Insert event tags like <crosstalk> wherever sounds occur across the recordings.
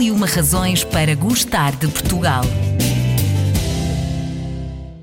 E uma razões para gostar de Portugal.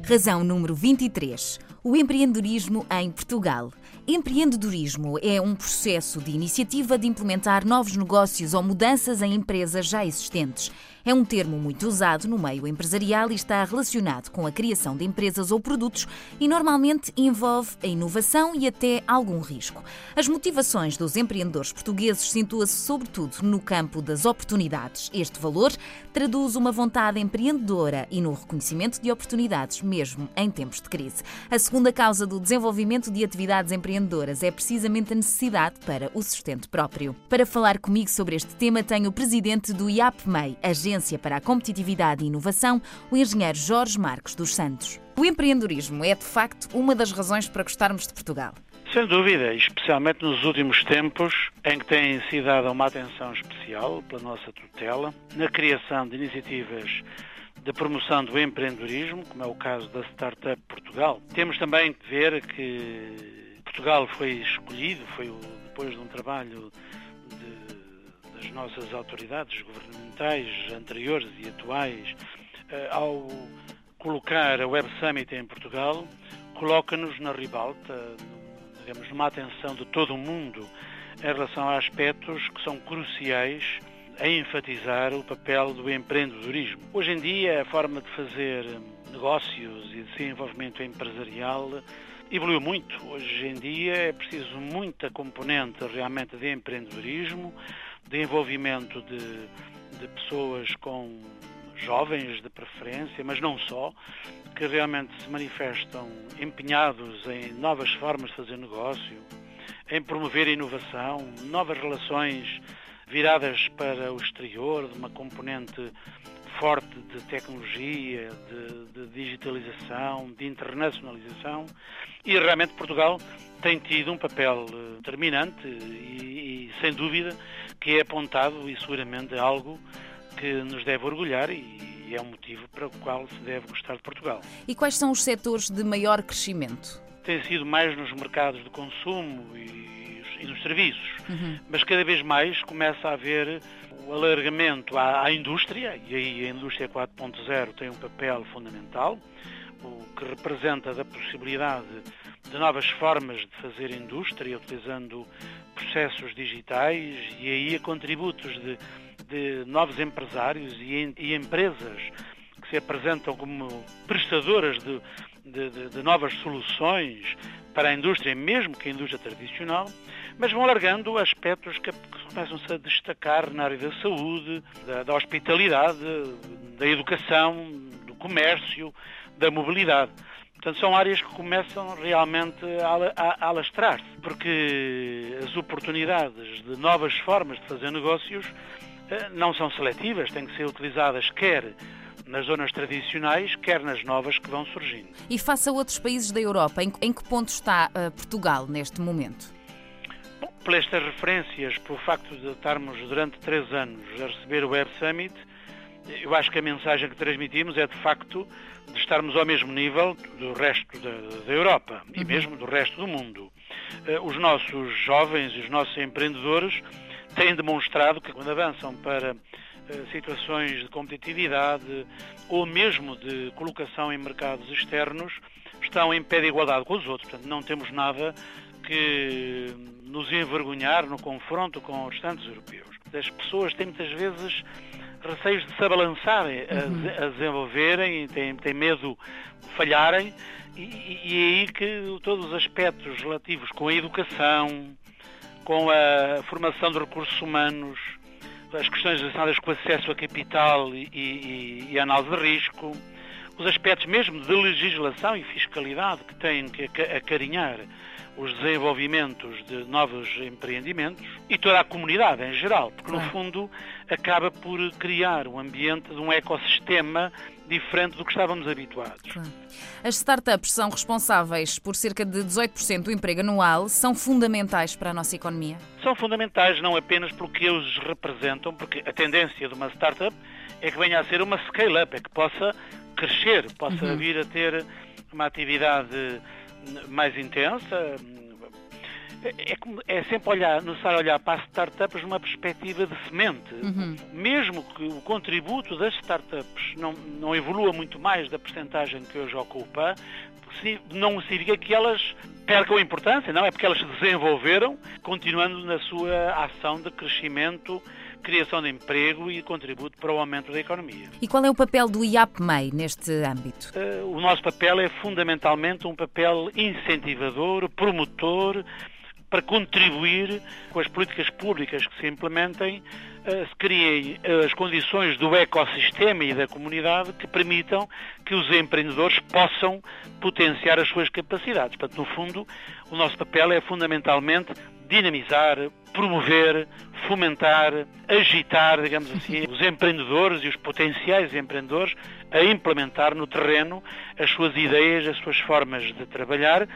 Razão número 23. O empreendedorismo em Portugal. Empreendedorismo é um processo de iniciativa de implementar novos negócios ou mudanças em empresas já existentes. É um termo muito usado no meio empresarial e está relacionado com a criação de empresas ou produtos e normalmente envolve a inovação e até algum risco. As motivações dos empreendedores portugueses situam-se sobretudo no campo das oportunidades. Este valor traduz uma vontade empreendedora e no reconhecimento de oportunidades, mesmo em tempos de crise. A segunda causa do desenvolvimento de atividades empreendedoras é precisamente a necessidade para o sustento próprio. Para falar comigo sobre este tema, tenho o presidente do IAPMEI, agência para a Competitividade e Inovação, o engenheiro Jorge Marcos dos Santos. O empreendedorismo é, de facto, uma das razões para gostarmos de Portugal. Sem dúvida, especialmente nos últimos tempos, em que tem sido dada uma atenção especial pela nossa tutela na criação de iniciativas de promoção do empreendedorismo, como é o caso da Startup Portugal. Temos também que ver que Portugal foi escolhido, foi depois de um trabalho das nossas autoridades governamentais anteriores e atuais eh, ao colocar a Web Summit em Portugal, coloca-nos na ribalta, digamos, numa atenção de todo o mundo em relação a aspectos que são cruciais a enfatizar o papel do empreendedorismo. Hoje em dia, a forma de fazer negócios e de desenvolvimento empresarial evoluiu muito. Hoje em dia é preciso muita componente realmente de empreendedorismo, de envolvimento de, de pessoas com jovens de preferência, mas não só, que realmente se manifestam empenhados em novas formas de fazer negócio, em promover inovação, novas relações viradas para o exterior, de uma componente forte de tecnologia, de, de, digitalização, de internacionalização e realmente Portugal tem tido um papel eh, determinante e, e sem dúvida que é apontado e seguramente é algo que nos deve orgulhar e é um motivo para o qual se deve gostar de Portugal. E quais são os setores de maior crescimento? Tem sido mais nos mercados de consumo e, e nos serviços, uhum. mas cada vez mais começa a haver o alargamento à, à indústria, e aí a indústria 4.0 tem um papel fundamental, o que representa a possibilidade de novas formas de fazer indústria, utilizando processos digitais e aí a contributos de, de novos empresários e, e, empresas que se apresentam como prestadoras de, de, de, novas soluções para a indústria, mesmo que a indústria tradicional, mas vão alargando aspectos que, começam-se a destacar na área da saúde, da, da hospitalidade, da educação, do comércio, da mobilidade. Portanto, são áreas que começam realmente a, a, a alastrar-se, porque as oportunidades de novas formas de fazer negócios eh, não são seletivas, têm que ser utilizadas quer nas zonas tradicionais, quer nas novas que vão surgindo. E face a outros países da Europa, em, em que ponto está uh, Portugal neste momento? Pelas estas referências, pelo facto de estarmos durante três anos a receber o Web Summit, eu acho que a mensagem que transmitimos é de facto de estarmos ao mesmo nível do resto da, da Europa e uhum. mesmo do resto do mundo. Uh, os nossos jovens e os nossos empreendedores têm demonstrado que quando avançam para uh, situações de competitividade ou mesmo de colocação em mercados externos, estão em pé de igualdade com os outros. Portanto, não temos nada que nos envergonhar no confronto com os restantes europeus. As pessoas têm muitas vezes receios de se abalançarem, uhum. a, a, desenvolverem, têm, têm medo de falharem, e, e é aí que todos os aspectos relativos com a educação, com a formação de recursos humanos, as questões relacionadas com o acesso a capital e, e, e análise de risco, os aspectos mesmo de legislação e fiscalidade que têm que acarinhar os desenvolvimentos de novos empreendimentos e toda a comunidade em geral, porque no fundo acaba por criar um ambiente de um ecossistema diferente do que estávamos habituados. As startups são responsáveis por cerca de 18% do emprego anual, são fundamentais para a nossa economia? São fundamentais não apenas porque eles representam, porque a tendência de uma startup é que venha a ser uma scale-up, é que possa crescer, possa uhum. vir a ter uma atividade mais intensa é, é, sempre olhar, necessário olhar para as startups numa perspectiva de semente. Uhum. Mesmo que o contributo das startups não, não evolua muito mais da percentagem que hoje ocupa, não significa que elas percam importância, não, é porque elas se desenvolveram, continuando na sua ação de crescimento criação de emprego e contributo para o aumento da economia. E qual é o papel do IAPMEI neste âmbito? Uh, o nosso papel é fundamentalmente um papel incentivador, promotor, para contribuir com as políticas públicas que se implementem, uh, se criem uh, as condições do ecossistema e da comunidade que permitam que os empreendedores possam potenciar as suas capacidades. Portanto, no fundo, o nosso papel é fundamentalmente dinamizar, promover, fomentar, agitar, digamos assim, <laughs> os empreendedores e os potenciais empreendedores a implementar no terreno as suas ideias, as suas formas de trabalhar,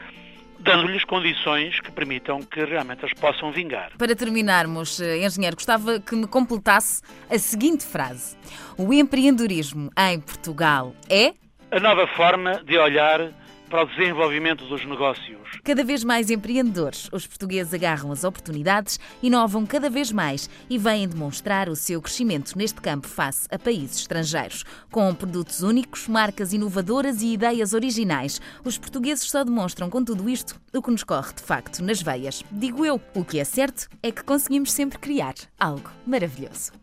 dando-lhes condições que permitam que realmente as possam vingar. Para terminarmos, eh, engenheiro, gostava que me completasse a seguinte frase: O empreendedorismo em Portugal é a nova forma de olhar para o desenvolvimento dos negócios. Cada vez mais empreendedores, os portugueses agarram as oportunidades, inovam cada vez mais e vêm demonstrar o seu crescimento neste campo face a países estrangeiros. Com produtos únicos, marcas inovadoras e ideias originais, os portugueses só demonstram com tudo isto o que nos corre de facto nas veias. Digo eu, o que é certo é que conseguimos sempre criar algo maravilhoso.